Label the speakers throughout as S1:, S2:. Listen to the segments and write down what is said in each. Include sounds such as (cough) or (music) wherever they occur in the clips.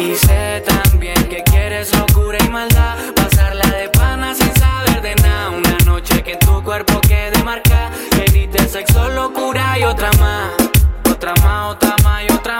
S1: y, sé también que quieres locura y maldad Pasarla de pana sin saber de nada. Una noche que tu cuerpo quede marcada Que grite sexo, locura y otra más. Otra más, otra más y otra más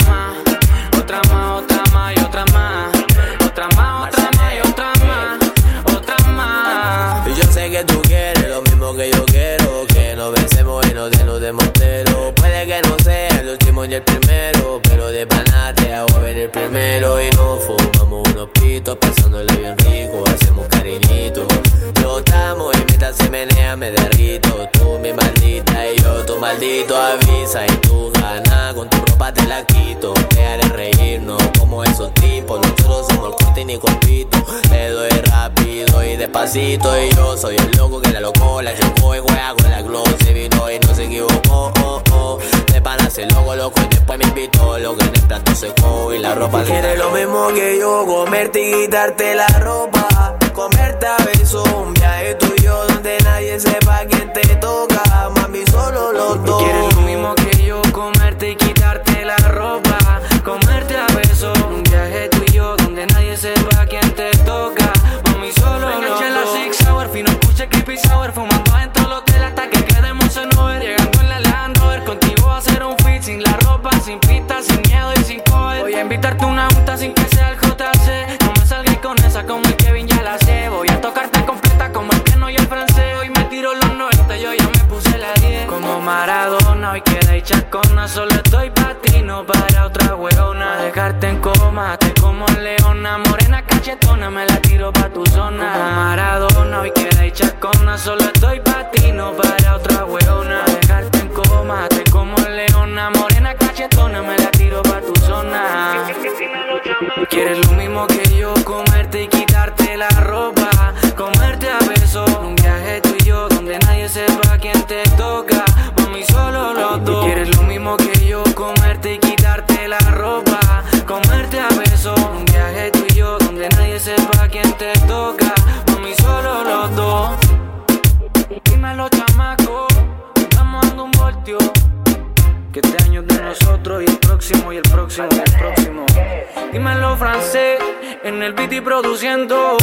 S2: Pero de pana te hago ver el primero. Y nos fumamos unos pitos, pasándole bien rico. Hacemos cariñito. Flotamos y mientras se menea me derrito. Tú mi maldita y yo tu maldito. Avisa y tú gana. Con tu ropa te la quito. Te haré reírnos como esos tipos. Nosotros somos el corte y ni compito. Le doy rápido y despacito. Y yo soy el loco que la locó, la chocó y juega con la glow. Y no se equivocó. Oh, oh. Se loco, loco. Y después me invitó. Lo que en el plato secó y la ropa Quieres lo mismo que yo, comerte y quitarte la ropa. Comerte a besos, Solo
S1: estoy pa' ti, no para otra weona A dejarte en coma, te como leona. Morena cachetona, me la tiro pa' tu zona. Como Maradona, hoy queda hecha cona Solo estoy pa' ti, no para otra weona A dejarte en coma, te como leona. Morena cachetona, me la tiro pa' tu zona. (laughs) Quieres lo mismo que yo, comerte te toca Mami, solo los dos Dímelo, chamaco Estamos dando un voltio que este año es de nosotros y el próximo y el próximo y el próximo. Dímelo francés, en el beat y produciendo.